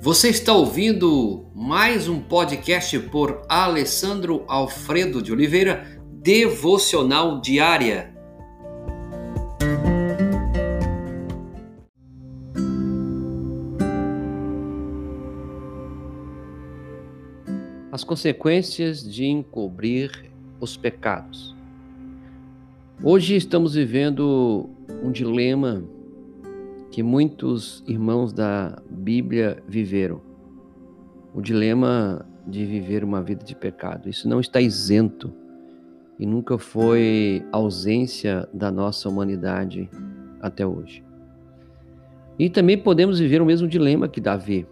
Você está ouvindo mais um podcast por Alessandro Alfredo de Oliveira, Devocional Diária. As consequências de encobrir os pecados. Hoje estamos vivendo um dilema que muitos irmãos da Bíblia viveram. O dilema de viver uma vida de pecado. Isso não está isento e nunca foi ausência da nossa humanidade até hoje. E também podemos viver o mesmo dilema que Davi,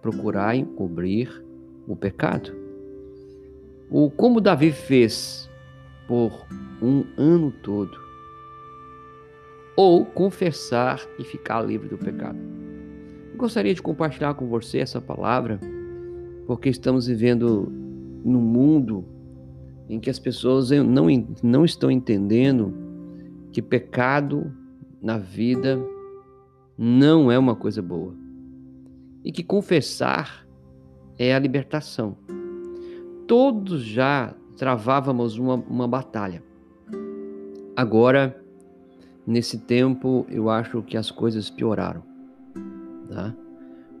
procurar encobrir o pecado. O como Davi fez por um ano todo ou confessar e ficar livre do pecado. gostaria de compartilhar com você essa palavra, porque estamos vivendo num mundo em que as pessoas não, não estão entendendo que pecado na vida não é uma coisa boa. E que confessar é a libertação. Todos já travávamos uma, uma batalha. Agora, nesse tempo eu acho que as coisas pioraram. Tá?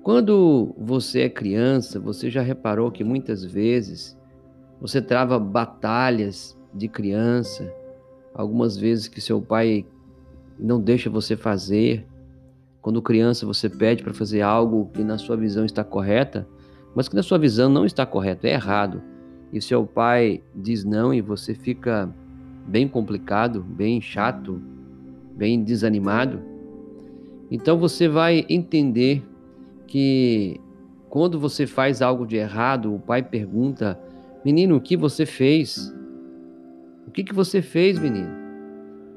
Quando você é criança, você já reparou que muitas vezes você trava batalhas de criança, algumas vezes que seu pai não deixa você fazer. Quando criança você pede para fazer algo que na sua visão está correta, mas que na sua visão não está correto, é errado. E seu pai diz não e você fica bem complicado, bem chato, bem desanimado, então você vai entender que quando você faz algo de errado, o pai pergunta: Menino, o que você fez? O que, que você fez, menino?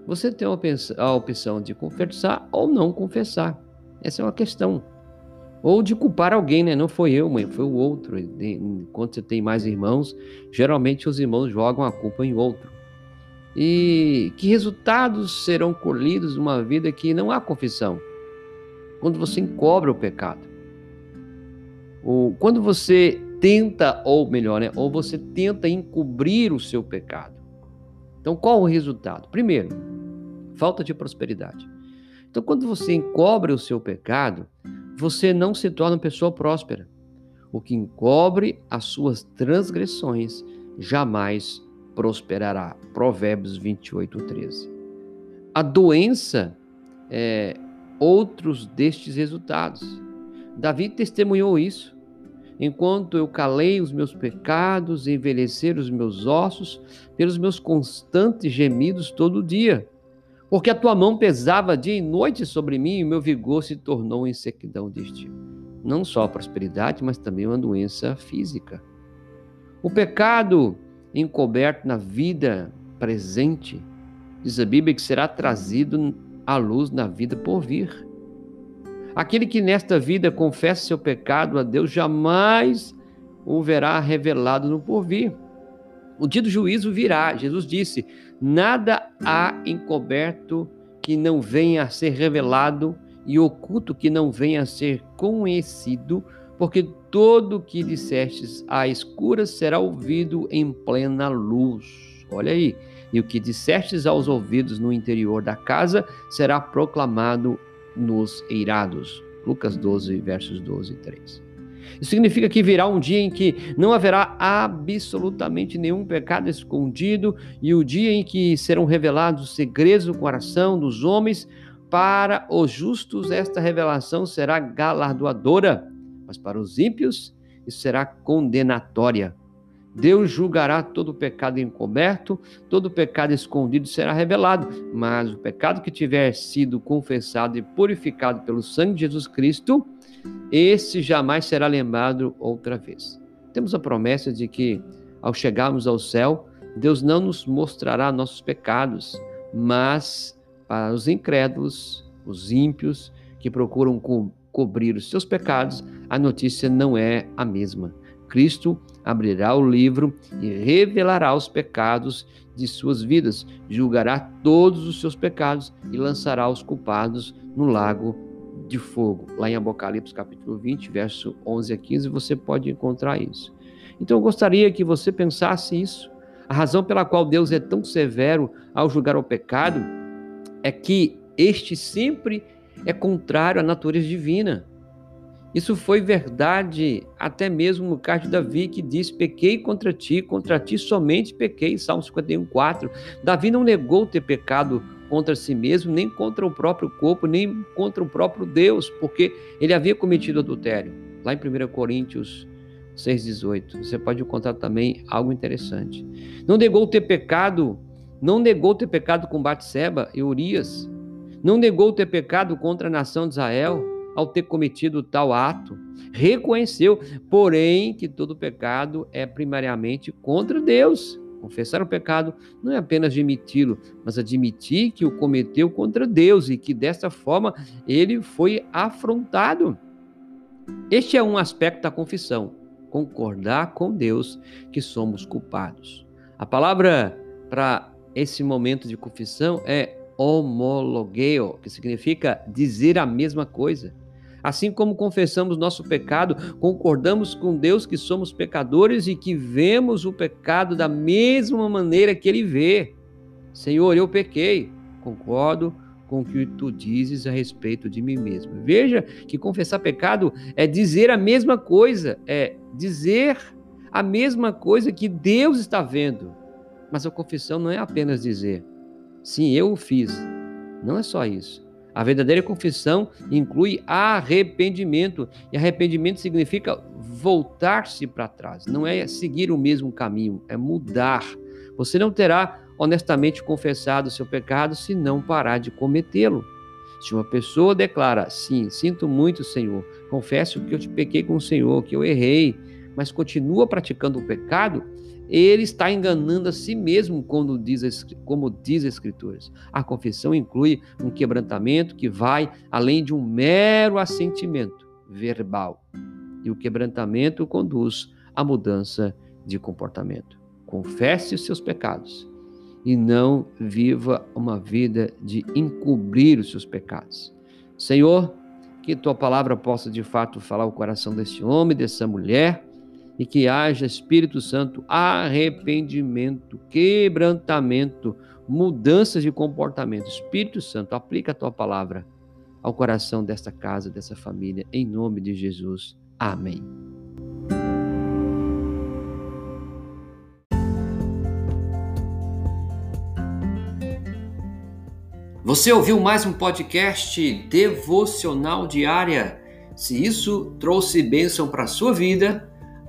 Você tem a opção de confessar ou não confessar. Essa é uma questão. Ou de culpar alguém, né? Não foi eu, mãe, foi o outro. Quando você tem mais irmãos, geralmente os irmãos jogam a culpa em outro. E que resultados serão colhidos numa vida que não há confissão? Quando você encobre o pecado. Ou quando você tenta, ou melhor, né, ou você tenta encobrir o seu pecado. Então, qual o resultado? Primeiro, falta de prosperidade. Então, quando você encobre o seu pecado, você não se torna uma pessoa próspera. O que encobre as suas transgressões jamais prosperará. Provérbios 28, 13. A doença é outros destes resultados. Davi testemunhou isso. Enquanto eu calei os meus pecados, envelhecer os meus ossos, pelos meus constantes gemidos todo dia. Porque a tua mão pesava dia e noite sobre mim e meu vigor se tornou em sequidão deste. Não só a prosperidade, mas também uma doença física. O pecado encoberto na vida presente, diz a Bíblia que será trazido à luz na vida por vir. Aquele que nesta vida confessa seu pecado a Deus jamais o verá revelado no porvir. O dia do juízo virá. Jesus disse: Nada há encoberto que não venha a ser revelado e oculto que não venha a ser conhecido porque todo o que dissestes a escuras será ouvido em plena luz. Olha aí. E o que dissestes aos ouvidos no interior da casa será proclamado nos eirados. Lucas 12, versos 12 e 3. Isso significa que virá um dia em que não haverá absolutamente nenhum pecado escondido e o dia em que serão revelados os segredos do coração dos homens. Para os justos, esta revelação será galardoadora mas para os ímpios isso será condenatória. Deus julgará todo pecado encoberto, todo pecado escondido será revelado, mas o pecado que tiver sido confessado e purificado pelo sangue de Jesus Cristo, esse jamais será lembrado outra vez. Temos a promessa de que, ao chegarmos ao céu, Deus não nos mostrará nossos pecados, mas para os incrédulos, os ímpios, que procuram cobrir os seus pecados, a notícia não é a mesma. Cristo abrirá o livro e revelará os pecados de suas vidas, julgará todos os seus pecados e lançará os culpados no lago de fogo. Lá em Apocalipse capítulo 20, verso 11 a 15, você pode encontrar isso. Então eu gostaria que você pensasse isso. A razão pela qual Deus é tão severo ao julgar o pecado é que este sempre é contrário à natureza divina. Isso foi verdade até mesmo no caso de Davi, que diz: Pequei contra ti, contra ti somente pequei. Salmo 51, 4. Davi não negou ter pecado contra si mesmo, nem contra o próprio corpo, nem contra o próprio Deus, porque ele havia cometido adultério. Lá em 1 Coríntios 6,18. Você pode encontrar também algo interessante. Não negou ter pecado, não negou ter pecado com Batseba e Urias. Não negou ter pecado contra a nação de Israel ao ter cometido tal ato. Reconheceu, porém, que todo pecado é primariamente contra Deus. Confessar o pecado não é apenas admiti-lo, mas admitir que o cometeu contra Deus e que dessa forma ele foi afrontado. Este é um aspecto da confissão, concordar com Deus que somos culpados. A palavra para esse momento de confissão é homologeo, que significa dizer a mesma coisa. Assim como confessamos nosso pecado, concordamos com Deus que somos pecadores e que vemos o pecado da mesma maneira que Ele vê. Senhor, eu pequei. Concordo com o que tu dizes a respeito de mim mesmo. Veja que confessar pecado é dizer a mesma coisa, é dizer a mesma coisa que Deus está vendo. Mas a confissão não é apenas dizer, sim, eu o fiz. Não é só isso. A verdadeira confissão inclui arrependimento, e arrependimento significa voltar-se para trás, não é seguir o mesmo caminho, é mudar. Você não terá honestamente confessado o seu pecado se não parar de cometê-lo. Se uma pessoa declara, sim, sinto muito, Senhor, confesso que eu te pequei com o Senhor, que eu errei, mas continua praticando o pecado, ele está enganando a si mesmo quando diz, como diz as Escrituras. A confissão inclui um quebrantamento que vai além de um mero assentimento verbal. E o quebrantamento conduz à mudança de comportamento. Confesse os seus pecados e não viva uma vida de encobrir os seus pecados. Senhor, que tua palavra possa de fato falar o coração desse homem, dessa mulher e que haja Espírito Santo arrependimento, quebrantamento, mudanças de comportamento. Espírito Santo, aplica a tua palavra ao coração desta casa, dessa família, em nome de Jesus. Amém. Você ouviu mais um podcast devocional diária? Se isso trouxe bênção para a sua vida,